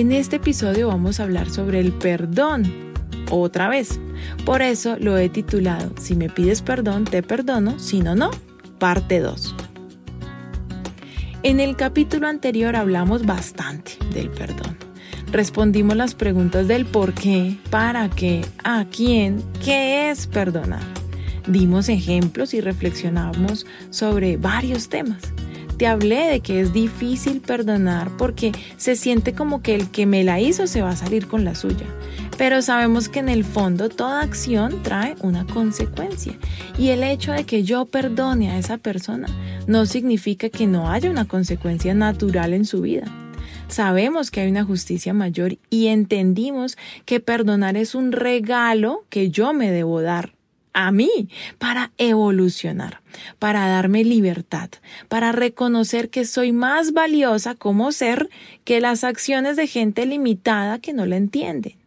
En este episodio vamos a hablar sobre el perdón, otra vez. Por eso lo he titulado Si me pides perdón, te perdono, si no, no, parte 2. En el capítulo anterior hablamos bastante del perdón. Respondimos las preguntas del por qué, para qué, a quién, qué es perdonar. Dimos ejemplos y reflexionamos sobre varios temas. Te hablé de que es difícil perdonar porque se siente como que el que me la hizo se va a salir con la suya. Pero sabemos que en el fondo toda acción trae una consecuencia. Y el hecho de que yo perdone a esa persona no significa que no haya una consecuencia natural en su vida. Sabemos que hay una justicia mayor y entendimos que perdonar es un regalo que yo me debo dar a mí para evolucionar, para darme libertad, para reconocer que soy más valiosa como ser que las acciones de gente limitada que no la entienden.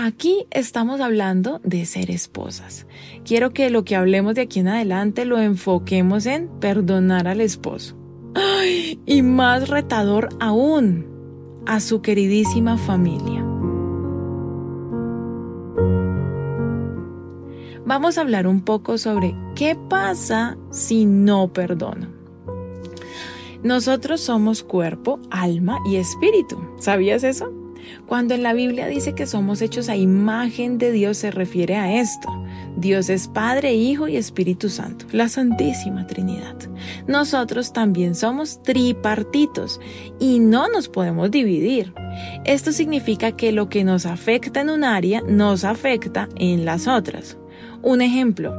Aquí estamos hablando de ser esposas. Quiero que lo que hablemos de aquí en adelante lo enfoquemos en perdonar al esposo. Y más retador aún, a su queridísima familia. Vamos a hablar un poco sobre qué pasa si no perdono. Nosotros somos cuerpo, alma y espíritu. ¿Sabías eso? Cuando en la Biblia dice que somos hechos a imagen de Dios se refiere a esto. Dios es Padre, Hijo y Espíritu Santo, la Santísima Trinidad. Nosotros también somos tripartitos y no nos podemos dividir. Esto significa que lo que nos afecta en un área nos afecta en las otras. Un ejemplo,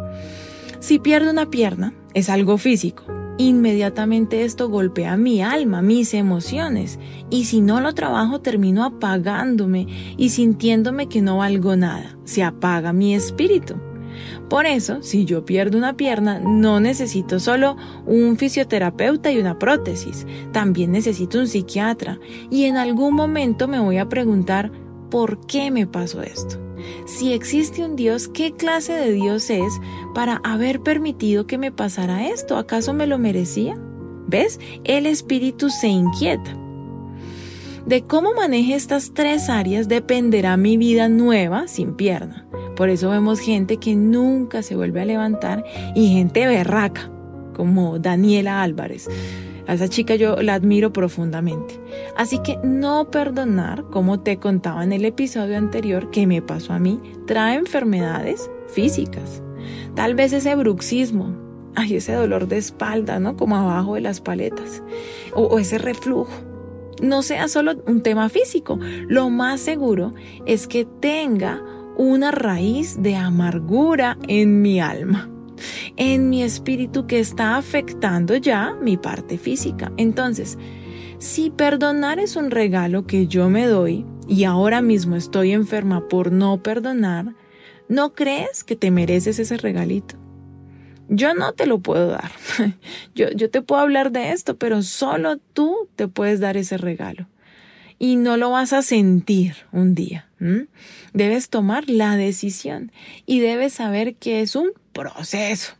si pierdo una pierna, es algo físico. Inmediatamente esto golpea mi alma, mis emociones, y si no lo trabajo termino apagándome y sintiéndome que no valgo nada. Se apaga mi espíritu. Por eso, si yo pierdo una pierna, no necesito solo un fisioterapeuta y una prótesis, también necesito un psiquiatra y en algún momento me voy a preguntar, ¿por qué me pasó esto? Si existe un Dios, ¿qué clase de Dios es para haber permitido que me pasara esto? ¿Acaso me lo merecía? ¿Ves? El espíritu se inquieta. De cómo maneje estas tres áreas dependerá mi vida nueva sin pierna. Por eso vemos gente que nunca se vuelve a levantar y gente berraca, como Daniela Álvarez a esa chica yo la admiro profundamente. Así que no perdonar, como te contaba en el episodio anterior que me pasó a mí, trae enfermedades físicas. Tal vez ese bruxismo, ay, ese dolor de espalda, ¿no? Como abajo de las paletas. O, o ese reflujo. No sea solo un tema físico. Lo más seguro es que tenga una raíz de amargura en mi alma en mi espíritu que está afectando ya mi parte física. Entonces, si perdonar es un regalo que yo me doy y ahora mismo estoy enferma por no perdonar, ¿no crees que te mereces ese regalito? Yo no te lo puedo dar. Yo, yo te puedo hablar de esto, pero solo tú te puedes dar ese regalo. Y no lo vas a sentir un día. Debes tomar la decisión y debes saber que es un proceso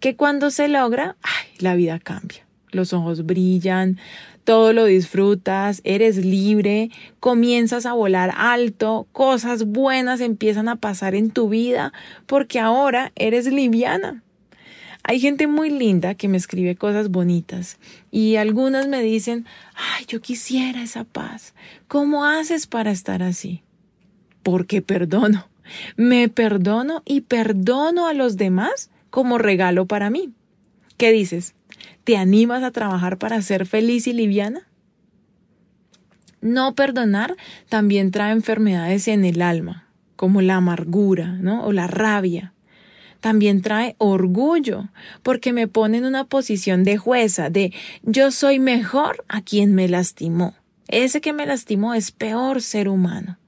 que cuando se logra, ay, la vida cambia. Los ojos brillan, todo lo disfrutas, eres libre, comienzas a volar alto, cosas buenas empiezan a pasar en tu vida porque ahora eres liviana. Hay gente muy linda que me escribe cosas bonitas y algunas me dicen, ay, yo quisiera esa paz. ¿Cómo haces para estar así? Porque perdono. Me perdono y perdono a los demás como regalo para mí. ¿Qué dices? ¿Te animas a trabajar para ser feliz y liviana? No perdonar también trae enfermedades en el alma, como la amargura, ¿no? O la rabia. También trae orgullo, porque me pone en una posición de jueza, de yo soy mejor a quien me lastimó. Ese que me lastimó es peor ser humano.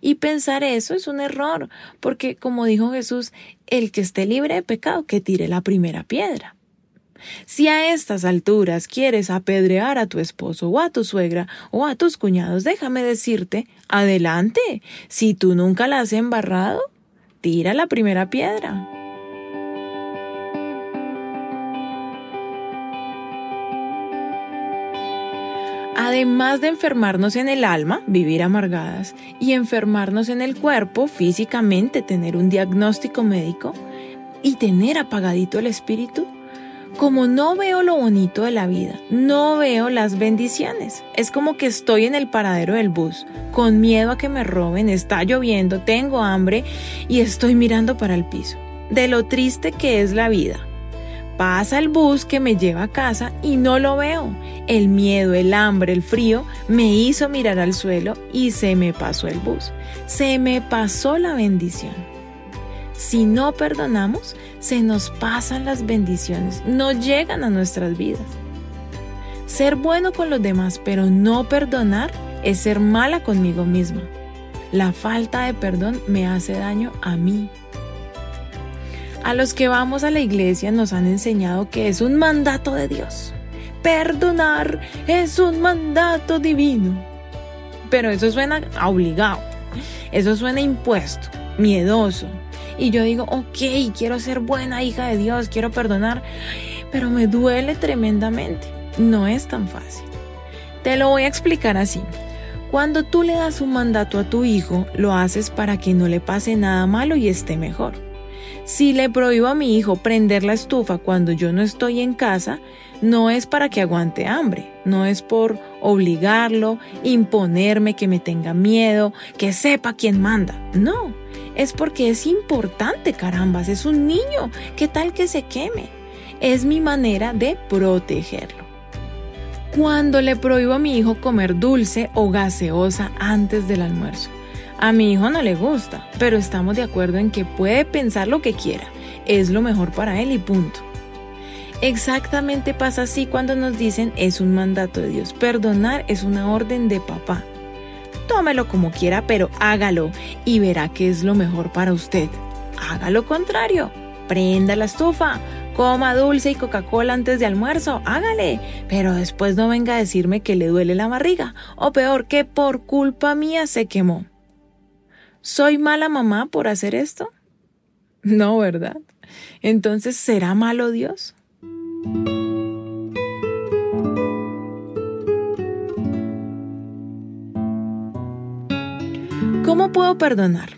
Y pensar eso es un error, porque como dijo Jesús, el que esté libre de pecado, que tire la primera piedra. Si a estas alturas quieres apedrear a tu esposo o a tu suegra o a tus cuñados, déjame decirte, adelante. Si tú nunca la has embarrado, tira la primera piedra. Además de enfermarnos en el alma, vivir amargadas, y enfermarnos en el cuerpo, físicamente, tener un diagnóstico médico, y tener apagadito el espíritu, como no veo lo bonito de la vida, no veo las bendiciones. Es como que estoy en el paradero del bus, con miedo a que me roben, está lloviendo, tengo hambre y estoy mirando para el piso. De lo triste que es la vida. Pasa el bus que me lleva a casa y no lo veo. El miedo, el hambre, el frío me hizo mirar al suelo y se me pasó el bus. Se me pasó la bendición. Si no perdonamos, se nos pasan las bendiciones, no llegan a nuestras vidas. Ser bueno con los demás, pero no perdonar, es ser mala conmigo misma. La falta de perdón me hace daño a mí. A los que vamos a la iglesia nos han enseñado que es un mandato de Dios. Perdonar es un mandato divino. Pero eso suena obligado. Eso suena impuesto, miedoso. Y yo digo, ok, quiero ser buena hija de Dios, quiero perdonar, pero me duele tremendamente. No es tan fácil. Te lo voy a explicar así. Cuando tú le das un mandato a tu hijo, lo haces para que no le pase nada malo y esté mejor. Si le prohíbo a mi hijo prender la estufa cuando yo no estoy en casa, no es para que aguante hambre, no es por obligarlo, imponerme que me tenga miedo, que sepa quién manda. No, es porque es importante, carambas, es un niño, ¿qué tal que se queme? Es mi manera de protegerlo. Cuando le prohíbo a mi hijo comer dulce o gaseosa antes del almuerzo, a mi hijo no le gusta, pero estamos de acuerdo en que puede pensar lo que quiera. Es lo mejor para él y punto. Exactamente pasa así cuando nos dicen es un mandato de Dios. Perdonar es una orden de papá. Tómelo como quiera, pero hágalo y verá que es lo mejor para usted. Haga lo contrario. Prenda la estufa, coma dulce y Coca-Cola antes de almuerzo, hágale, pero después no venga a decirme que le duele la barriga, o peor, que por culpa mía se quemó. ¿Soy mala mamá por hacer esto? No, ¿verdad? Entonces, ¿será malo Dios? ¿Cómo puedo perdonar?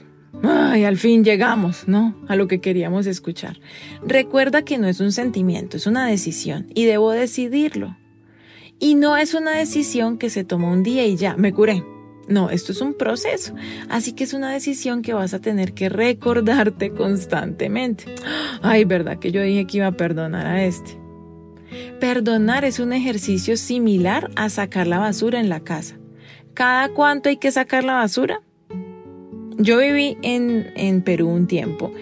Ay, al fin llegamos, ¿no? A lo que queríamos escuchar. Recuerda que no es un sentimiento, es una decisión y debo decidirlo. Y no es una decisión que se tomó un día y ya, me curé. No, esto es un proceso. Así que es una decisión que vas a tener que recordarte constantemente. Ay, ¿verdad que yo dije que iba a perdonar a este? Perdonar es un ejercicio similar a sacar la basura en la casa. ¿Cada cuánto hay que sacar la basura? Yo viví en, en Perú un tiempo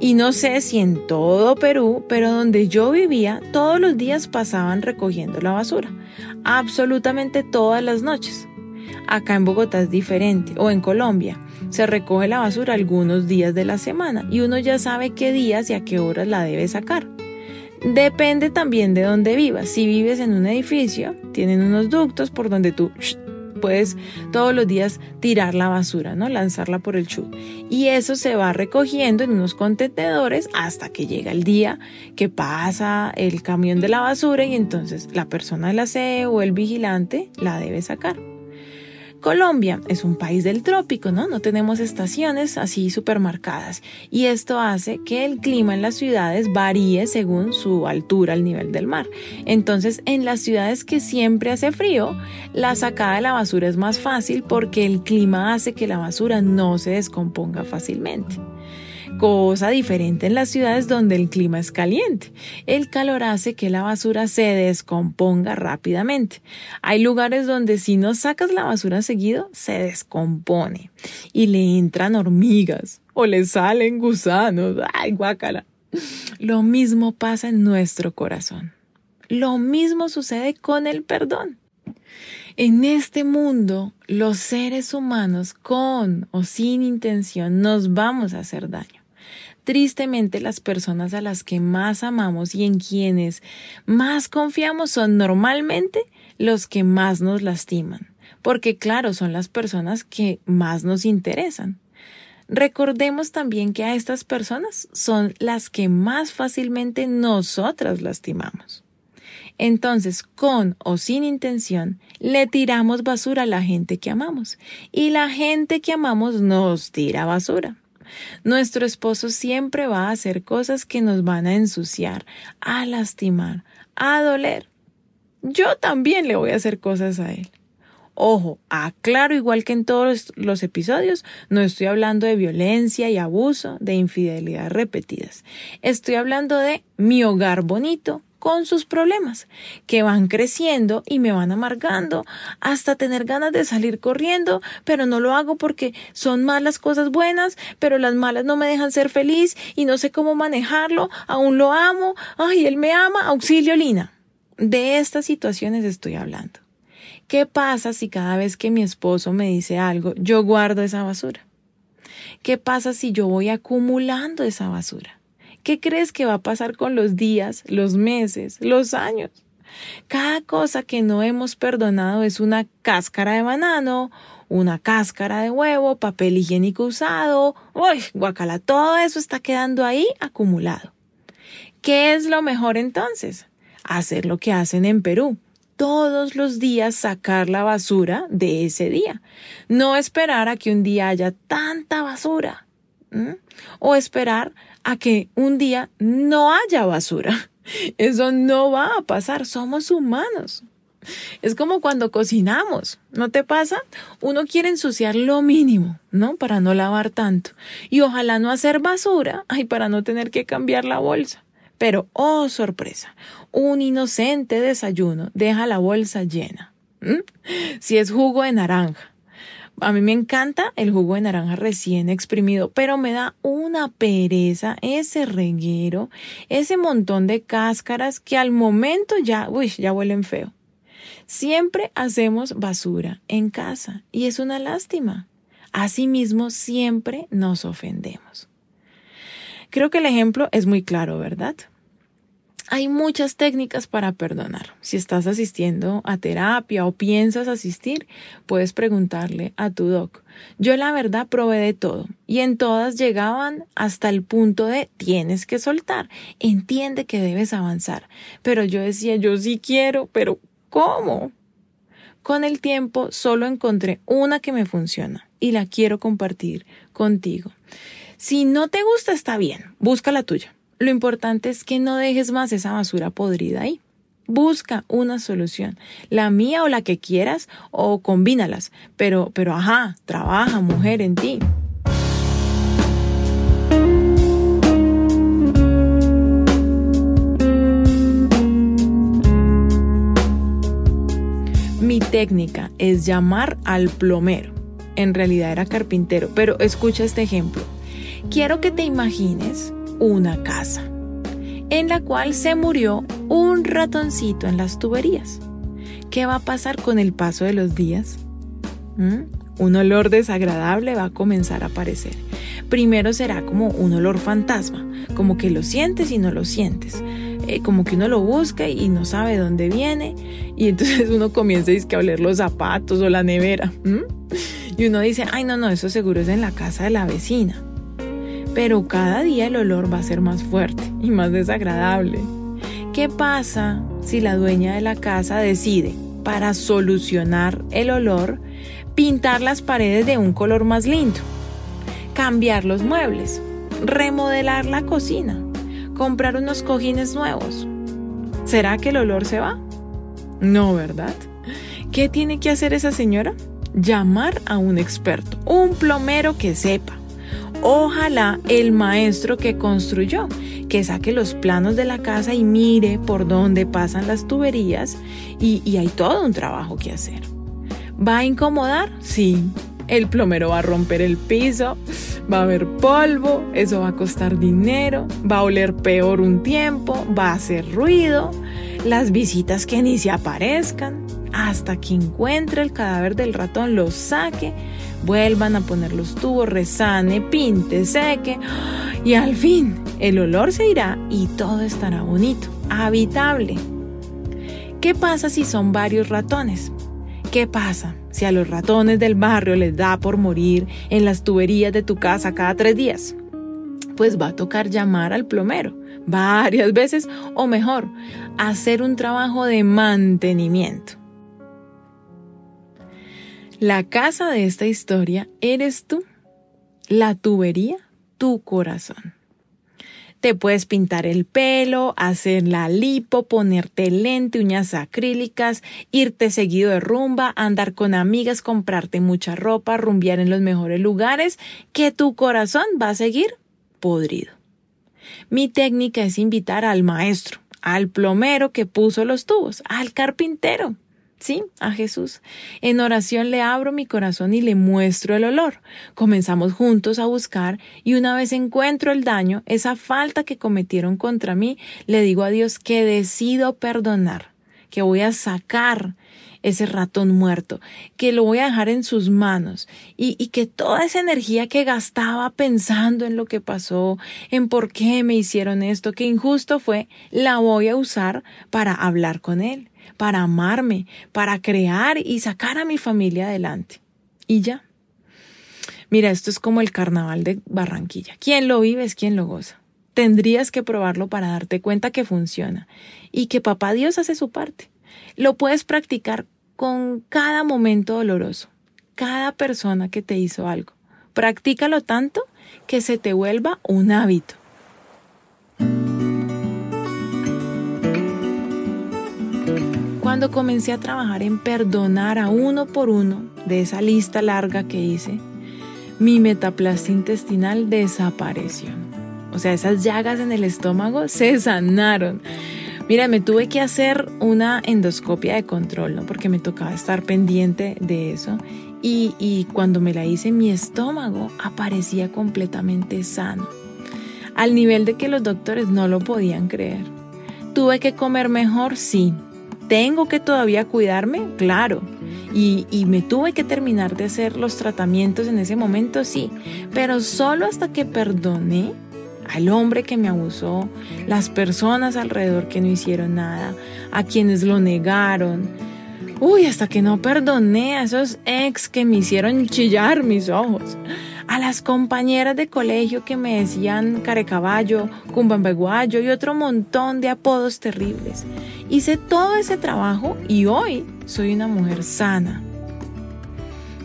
y no sé si en todo Perú, pero donde yo vivía, todos los días pasaban recogiendo la basura. Absolutamente todas las noches. Acá en Bogotá es diferente, o en Colombia. Se recoge la basura algunos días de la semana y uno ya sabe qué días y a qué horas la debe sacar. Depende también de dónde vivas. Si vives en un edificio, tienen unos ductos por donde tú puedes todos los días tirar la basura, ¿no? Lanzarla por el chut. Y eso se va recogiendo en unos contenedores hasta que llega el día que pasa el camión de la basura y entonces la persona del aseo o el vigilante la debe sacar. Colombia es un país del trópico, ¿no? No tenemos estaciones así supermarcadas y esto hace que el clima en las ciudades varíe según su altura al nivel del mar. Entonces, en las ciudades que siempre hace frío, la sacada de la basura es más fácil porque el clima hace que la basura no se descomponga fácilmente cosa diferente en las ciudades donde el clima es caliente. El calor hace que la basura se descomponga rápidamente. Hay lugares donde si no sacas la basura seguido, se descompone y le entran hormigas o le salen gusanos. ¡Ay, guácala! Lo mismo pasa en nuestro corazón. Lo mismo sucede con el perdón. En este mundo, los seres humanos, con o sin intención, nos vamos a hacer daño. Tristemente, las personas a las que más amamos y en quienes más confiamos son normalmente los que más nos lastiman, porque claro, son las personas que más nos interesan. Recordemos también que a estas personas son las que más fácilmente nosotras lastimamos. Entonces, con o sin intención, le tiramos basura a la gente que amamos y la gente que amamos nos tira basura. Nuestro esposo siempre va a hacer cosas que nos van a ensuciar, a lastimar, a doler. Yo también le voy a hacer cosas a él. Ojo, aclaro igual que en todos los episodios, no estoy hablando de violencia y abuso, de infidelidad repetidas. Estoy hablando de mi hogar bonito, con sus problemas, que van creciendo y me van amargando hasta tener ganas de salir corriendo, pero no lo hago porque son malas cosas buenas, pero las malas no me dejan ser feliz y no sé cómo manejarlo, aún lo amo, ay, él me ama, auxilio Lina. De estas situaciones estoy hablando. ¿Qué pasa si cada vez que mi esposo me dice algo, yo guardo esa basura? ¿Qué pasa si yo voy acumulando esa basura? ¿Qué crees que va a pasar con los días, los meses, los años? Cada cosa que no hemos perdonado es una cáscara de banano, una cáscara de huevo, papel higiénico usado, uy, guacala, todo eso está quedando ahí acumulado. ¿Qué es lo mejor entonces? Hacer lo que hacen en Perú. Todos los días sacar la basura de ese día. No esperar a que un día haya tanta basura. O esperar a que un día no haya basura. Eso no va a pasar, somos humanos. Es como cuando cocinamos, ¿no te pasa? Uno quiere ensuciar lo mínimo, ¿no? Para no lavar tanto. Y ojalá no hacer basura, ay, para no tener que cambiar la bolsa. Pero, oh, sorpresa, un inocente desayuno deja la bolsa llena. Si es jugo de naranja, a mí me encanta el jugo de naranja recién exprimido, pero me da una pereza ese reguero, ese montón de cáscaras que al momento ya, uy, ya huelen feo. Siempre hacemos basura en casa y es una lástima. Asimismo, siempre nos ofendemos. Creo que el ejemplo es muy claro, ¿verdad? Hay muchas técnicas para perdonar. Si estás asistiendo a terapia o piensas asistir, puedes preguntarle a tu doc. Yo la verdad probé de todo y en todas llegaban hasta el punto de tienes que soltar, entiende que debes avanzar. Pero yo decía, yo sí quiero, pero ¿cómo? Con el tiempo solo encontré una que me funciona y la quiero compartir contigo. Si no te gusta, está bien, busca la tuya. Lo importante es que no dejes más esa basura podrida ahí. Busca una solución, la mía o la que quieras, o combínalas. Pero, pero, ajá, trabaja, mujer, en ti. Mi técnica es llamar al plomero. En realidad era carpintero, pero escucha este ejemplo. Quiero que te imagines una casa, en la cual se murió un ratoncito en las tuberías. ¿Qué va a pasar con el paso de los días? ¿Mm? Un olor desagradable va a comenzar a aparecer. Primero será como un olor fantasma, como que lo sientes y no lo sientes. Eh, como que uno lo busca y no sabe dónde viene. Y entonces uno comienza a oler los zapatos o la nevera. Y uno dice, ay no, no, eso seguro es en la casa de la vecina pero cada día el olor va a ser más fuerte y más desagradable. ¿Qué pasa si la dueña de la casa decide, para solucionar el olor, pintar las paredes de un color más lindo, cambiar los muebles, remodelar la cocina, comprar unos cojines nuevos? ¿Será que el olor se va? No, ¿verdad? ¿Qué tiene que hacer esa señora? Llamar a un experto, un plomero que sepa Ojalá el maestro que construyó, que saque los planos de la casa y mire por dónde pasan las tuberías y, hay todo un trabajo que hacer. ¿Va a incomodar? Sí. El plomero va a romper el piso, va a haber polvo, eso va a costar dinero, va a oler peor un tiempo, va a hacer ruido, las visitas que ni se aparezcan, hasta que encuentre el cadáver del ratón, lo saque, vuelvan a poner los tubos, resane, pinte, seque y al fin el olor se irá y todo estará bonito, habitable. ¿Qué pasa si son varios ratones? ¿Qué pasa si a los ratones del barrio les da por morir en las tuberías de tu casa cada tres días? Pues va a tocar llamar al plomero varias veces o mejor, hacer un trabajo de mantenimiento. La casa de esta historia eres tú, la tubería, tu corazón. Te puedes pintar el pelo, hacer la lipo, ponerte lente, uñas acrílicas, irte seguido de rumba, andar con amigas, comprarte mucha ropa, rumbear en los mejores lugares, que tu corazón va a seguir podrido. Mi técnica es invitar al maestro, al plomero que puso los tubos, al carpintero, Sí, a Jesús. En oración le abro mi corazón y le muestro el olor. Comenzamos juntos a buscar y una vez encuentro el daño, esa falta que cometieron contra mí, le digo a Dios que decido perdonar, que voy a sacar ese ratón muerto, que lo voy a dejar en sus manos y, y, que toda esa energía que gastaba pensando en lo que pasó, en por qué me hicieron esto, que injusto fue, la voy a usar para hablar con él para amarme, para crear y sacar a mi familia adelante. Y ya. Mira, esto es como el carnaval de Barranquilla. Quien lo vive es quien lo goza. Tendrías que probarlo para darte cuenta que funciona y que papá Dios hace su parte. Lo puedes practicar con cada momento doloroso, cada persona que te hizo algo. Practícalo tanto que se te vuelva un hábito. Cuando comencé a trabajar en perdonar a uno por uno de esa lista larga que hice, mi metaplasia intestinal desapareció. O sea, esas llagas en el estómago se sanaron. Mira, me tuve que hacer una endoscopia de control, ¿no? Porque me tocaba estar pendiente de eso. Y, y cuando me la hice, mi estómago aparecía completamente sano. Al nivel de que los doctores no lo podían creer. Tuve que comer mejor, sí, ¿Tengo que todavía cuidarme? Claro. Y, y, me tuve que terminar de hacer los tratamientos en ese momento, sí. Pero solo hasta que perdoné al hombre que me abusó, las personas alrededor que no hicieron nada, a quienes lo negaron. Uy, hasta que no perdoné a esos ex que me hicieron chillar mis ojos a las compañeras de colegio que me decían carecaballo, cumbambeguayo y otro montón de apodos terribles. Hice todo ese trabajo y hoy soy una mujer sana.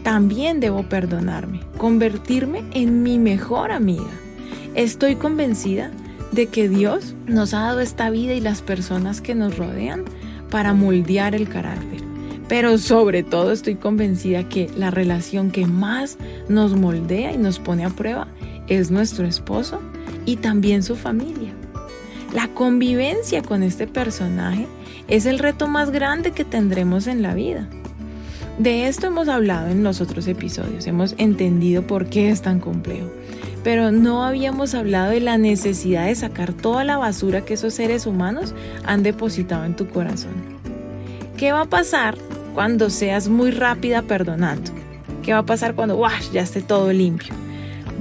También debo perdonarme, convertirme en mi mejor amiga. Estoy convencida de que Dios nos ha dado esta vida y las personas que nos rodean para moldear el carácter pero sobre todo estoy convencida que la relación que más nos moldea y nos pone a prueba es nuestro esposo y también su familia. La convivencia con este personaje es el reto más grande que tendremos en la vida. De esto hemos hablado en los otros episodios, hemos entendido por qué es tan complejo, pero no habíamos hablado de la necesidad de sacar toda la basura que esos seres humanos han depositado en tu corazón. ¿Qué va a pasar cuando seas muy rápida perdonando? ¿Qué va a pasar cuando ya esté todo limpio?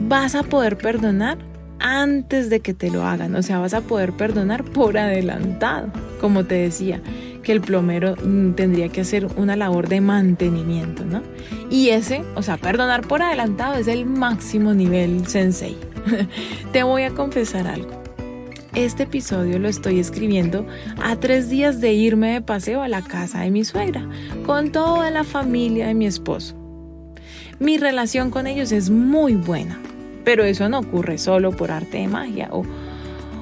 Vas a poder perdonar antes de que te lo hagan, o sea, vas a poder perdonar por adelantado, como te decía, que el plomero mm, tendría que hacer una labor de mantenimiento, ¿no? Y ese, o sea, perdonar por adelantado es el máximo nivel sensei. te voy a confesar algo. Este episodio lo estoy escribiendo a tres días de irme de paseo a la casa de mi suegra, con toda la familia de mi esposo. Mi relación con ellos es muy buena, pero eso no ocurre solo por arte de magia o,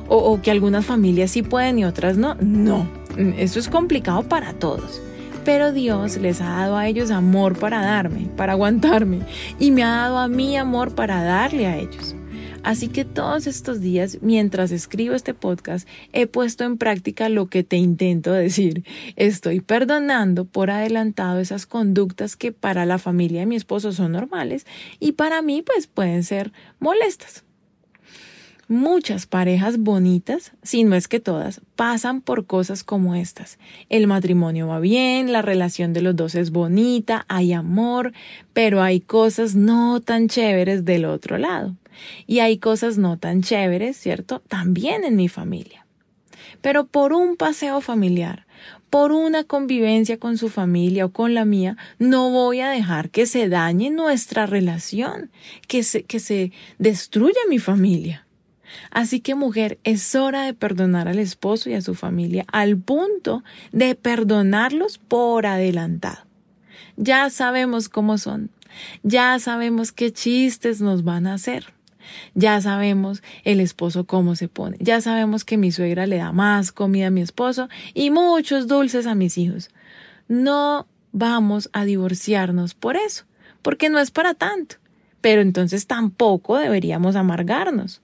o, que algunas familias sí pueden y otras no. No, eso es complicado para todos. Pero Dios les ha dado a ellos amor para darme, para aguantarme, y me ha dado a mí amor para darle a ellos. Así que todos estos días, mientras escribo este podcast, he puesto en práctica lo que te intento decir. Estoy perdonando por adelantado esas conductas que para la familia de mi esposo son normales y para mí pues pueden ser molestas. Muchas parejas bonitas, si no es que todas, pasan por cosas como estas. El matrimonio va bien, la relación de los dos es bonita, hay amor, pero hay cosas no tan chéveres del otro lado. Y hay cosas no tan chéveres, ¿cierto? También en mi familia. Pero por un paseo familiar, por una convivencia con su familia o con la mía, no voy a dejar que se dañe nuestra relación, que se, que se destruya mi familia. Así que mujer, es hora de perdonar al esposo y a su familia al punto de perdonarlos por adelantado. Ya sabemos cómo son, ya sabemos qué chistes nos van a hacer. Ya sabemos el esposo cómo se pone. Ya sabemos que mi suegra le da más comida a mi esposo y muchos dulces a mis hijos. No vamos a divorciarnos por eso, porque no es para tanto. Pero entonces tampoco deberíamos amargarnos.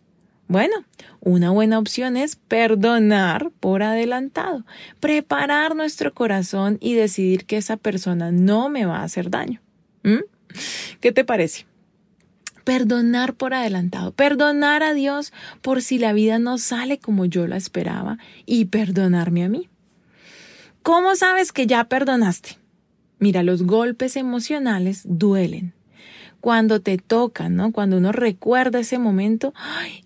Bueno, una buena opción es perdonar por adelantado, preparar nuestro corazón y decidir que esa persona no me va a hacer daño. ¿Mm? ¿Qué te parece? Perdonar por adelantado, perdonar a Dios por si la vida no sale como yo la esperaba y perdonarme a mí. ¿Cómo sabes que ya perdonaste? Mira, los golpes emocionales duelen, cuando te tocan, ¿no? Cuando uno recuerda ese momento,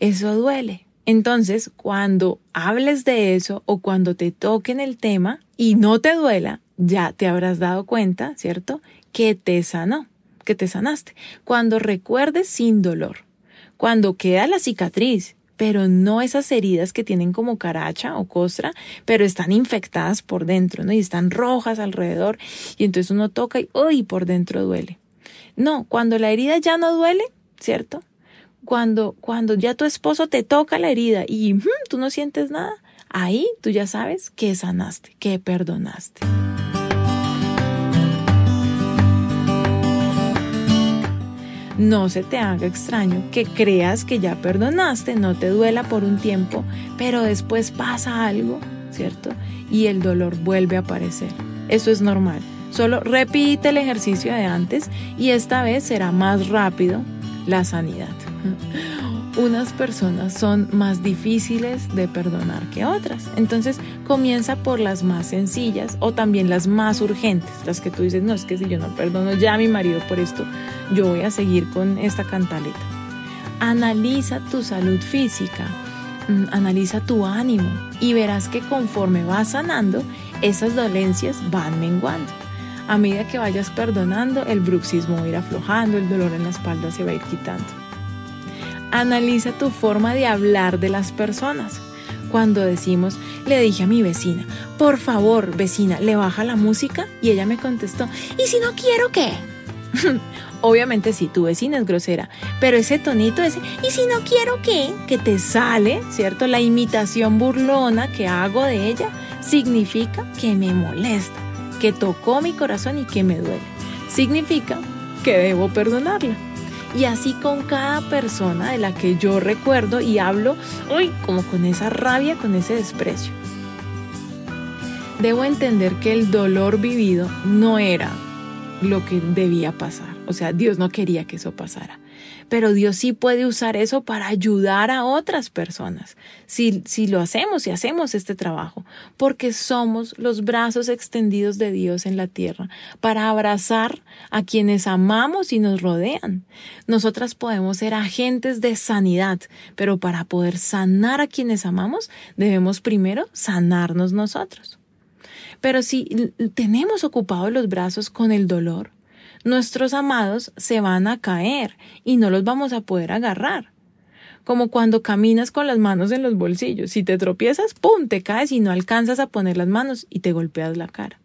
eso duele. Entonces, cuando hables de eso o cuando te toquen el tema y no te duela, ya te habrás dado cuenta, ¿cierto? Que te sanó, que te sanaste. Cuando recuerdes sin dolor, cuando queda la cicatriz, pero no esas heridas que tienen como caracha o costra, pero están infectadas por dentro, ¿no? Y están rojas alrededor, y entonces uno toca y, uy, por dentro duele. No, cuando la herida ya no duele, ¿cierto? Cuando, cuando ya tu esposo te toca la herida y tú no sientes nada, ahí tú ya sabes que sanaste, que perdonaste. No se te haga extraño que creas que ya perdonaste, no te duela por un tiempo, pero después pasa algo, ¿cierto? Y el dolor vuelve a aparecer. Eso es normal. Solo repite el ejercicio de antes y esta vez será más rápido la sanidad. Unas personas son más difíciles de perdonar que otras. Entonces comienza por las más sencillas o también las más urgentes, las que tú dices, no, es que si yo no perdono ya a mi marido por esto, yo voy a seguir con esta cantaleta. Analiza tu salud física, mm, analiza tu ánimo y verás que conforme vas sanando, esas dolencias van menguando. A medida que vayas perdonando, el bruxismo va a ir aflojando, el dolor en la espalda se va a ir quitando. Analiza tu forma de hablar de las personas. Cuando decimos, le dije a mi vecina, por favor, vecina, le baja la música y ella me contestó, ¿y si no quiero qué? Obviamente sí, tu vecina es grosera, pero ese tonito ese, ¿y si no quiero qué? Que te sale, ¿cierto? La imitación burlona que hago de ella significa que me molesta que tocó mi corazón y que me duele. Significa que debo perdonarla. Y así con cada persona de la que yo recuerdo y hablo, uy, como con esa rabia, con ese desprecio. Debo entender que el dolor vivido no era lo que debía pasar. O sea, Dios no quería que eso pasara pero Dios sí puede usar eso para ayudar a otras personas, si, si lo hacemos, si hacemos este trabajo, porque somos los brazos extendidos de Dios en la tierra para abrazar a quienes amamos y nos rodean. Nosotras podemos ser agentes de sanidad, pero para poder sanar a quienes amamos, debemos primero sanarnos nosotros. Pero si tenemos ocupados los brazos con el dolor, nuestros amados se van a caer y no los vamos a poder agarrar. Como cuando caminas con las manos en los bolsillos. Si te tropiezas, ¡pum! te caes y no alcanzas a poner las manos y te golpeas la cara.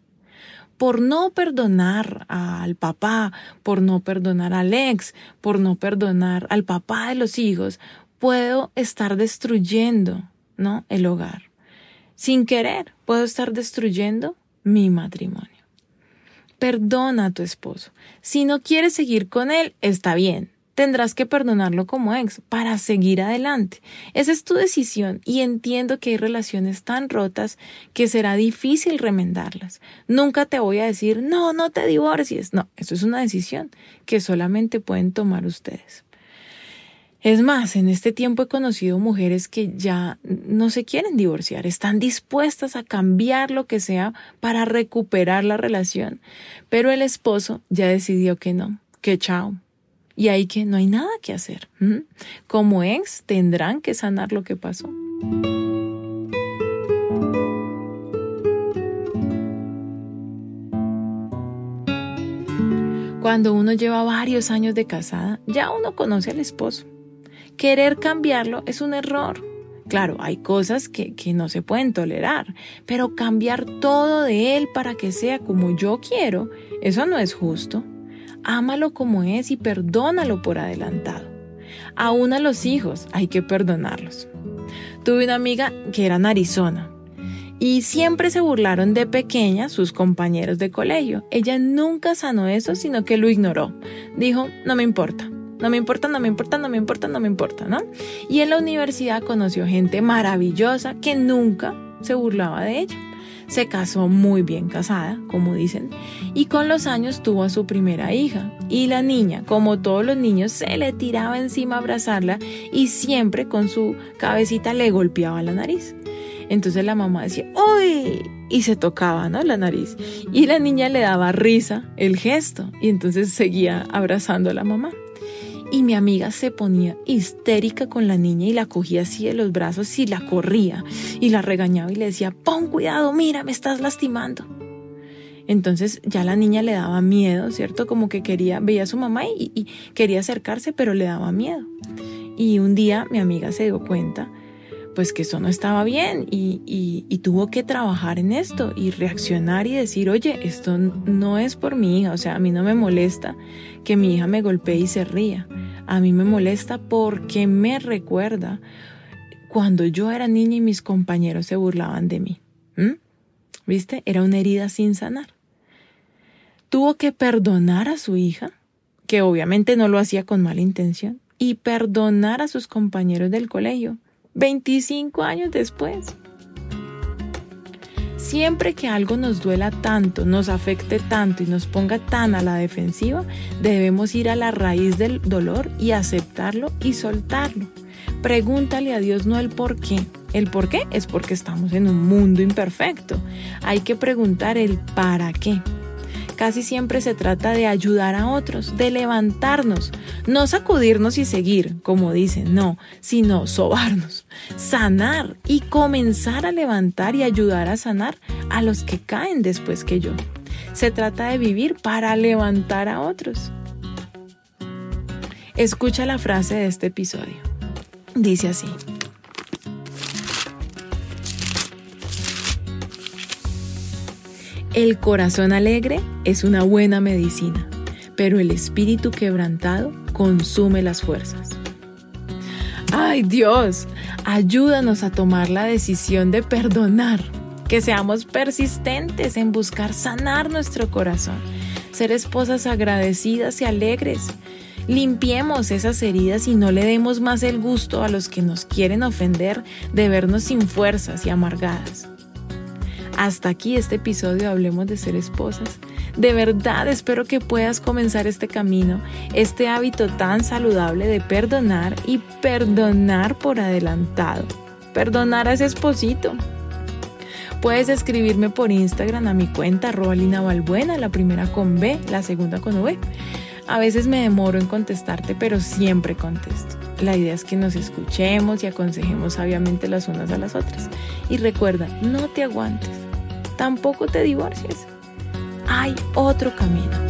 Por no perdonar al papá, por no perdonar al ex, por no perdonar al papá de los hijos, puedo estar destruyendo, ¿no? El hogar. Sin querer, puedo estar destruyendo mi matrimonio. Perdona a tu esposo. Si no quieres seguir con él, está bien. tendrás que perdonarlo como ex para seguir adelante. Esa es tu decisión y entiendo que hay relaciones tan rotas que será difícil remendarlas. Nunca te voy a decir, no, no te divorcies. No, eso es una decisión que solamente pueden tomar ustedes. Es más, en este tiempo he conocido mujeres que ya no se quieren divorciar, están dispuestas a cambiar lo que sea para recuperar la relación, pero el esposo ya decidió que no, que chao. Y ahí que no hay nada que hacer. Como ex tendrán que sanar lo que pasó. Cuando uno lleva varios años de casada, ya uno conoce al esposo Querer cambiarlo es un error. Claro, hay cosas que, no se pueden tolerar, pero cambiar todo de él para que sea como yo quiero, eso no es justo. Ámalo como es y perdónalo por adelantado. Aún a los hijos hay que perdonarlos. Tuve una amiga que era narizona y siempre se burlaron de pequeña sus compañeros de colegio. Ella nunca sanó eso, sino que lo ignoró. Dijo, no me importa. No me importa, no me importa, no me importa, no me importa, ¿no? Y en la universidad conoció gente maravillosa que nunca se burlaba de ella. Se casó muy bien casada, como dicen, y con los años tuvo a su primera hija. Y la niña, como todos los niños, se le tiraba encima a abrazarla y siempre con su cabecita le golpeaba la nariz. Entonces la mamá decía, ¡Uy! Y se tocaba, ¿no? La nariz. Y la niña le daba risa el gesto. Y entonces seguía abrazando a la mamá. Y mi amiga se ponía histérica con la niña y la cogía así de los brazos y la corría y la regañaba y le decía, pon cuidado, mira, me estás lastimando. Entonces ya la niña le daba miedo, ¿cierto? Como que quería, veía a su mamá y, quería acercarse, pero le daba miedo. Y un día mi amiga se dio cuenta pues que eso no estaba bien y, y, tuvo que trabajar en esto y reaccionar y decir, oye, esto no es por mi hija, o sea, a mí no me molesta que mi hija me golpee y se ría, a mí me molesta porque me recuerda cuando yo era niña y mis compañeros se burlaban de mí. ¿Viste? Era una herida sin sanar. Tuvo que perdonar a su hija, que obviamente no lo hacía con mala intención, y perdonar a sus compañeros del colegio 25 años después. Siempre que algo nos duela tanto, nos afecte tanto y nos ponga tan a la defensiva, debemos ir a la raíz del dolor y aceptarlo y soltarlo. Pregúntale a Dios no el por qué. El por qué es porque estamos en un mundo imperfecto. Hay que preguntar el para qué. Casi siempre se trata de ayudar a otros, de levantarnos, no sacudirnos y seguir, como dicen, no, sino sobarnos, sanar y comenzar a levantar y ayudar a sanar a los que caen después que yo. Se trata de vivir para levantar a otros. Escucha la frase de este episodio. Dice así. El corazón alegre es una buena medicina, pero el espíritu quebrantado consume las fuerzas. ¡Ay Dios! Ayúdanos a tomar la decisión de perdonar, que seamos persistentes en buscar sanar nuestro corazón, ser esposas agradecidas y alegres. Limpiemos esas heridas y no le demos más el gusto a los que nos quieren ofender de vernos sin fuerzas y amargadas. Hasta aquí este episodio Hablemos de ser esposas. De verdad espero que puedas comenzar este camino, este hábito tan saludable de perdonar y perdonar por adelantado. Perdonar a ese esposito. Puedes escribirme por Instagram a mi cuenta arroba la primera con B, la segunda con V. A veces me demoro en contestarte, pero siempre contesto. La idea es que nos escuchemos y aconsejemos sabiamente las unas a las otras. Y recuerda, no te aguantes tampoco te divorcies. Hay otro camino.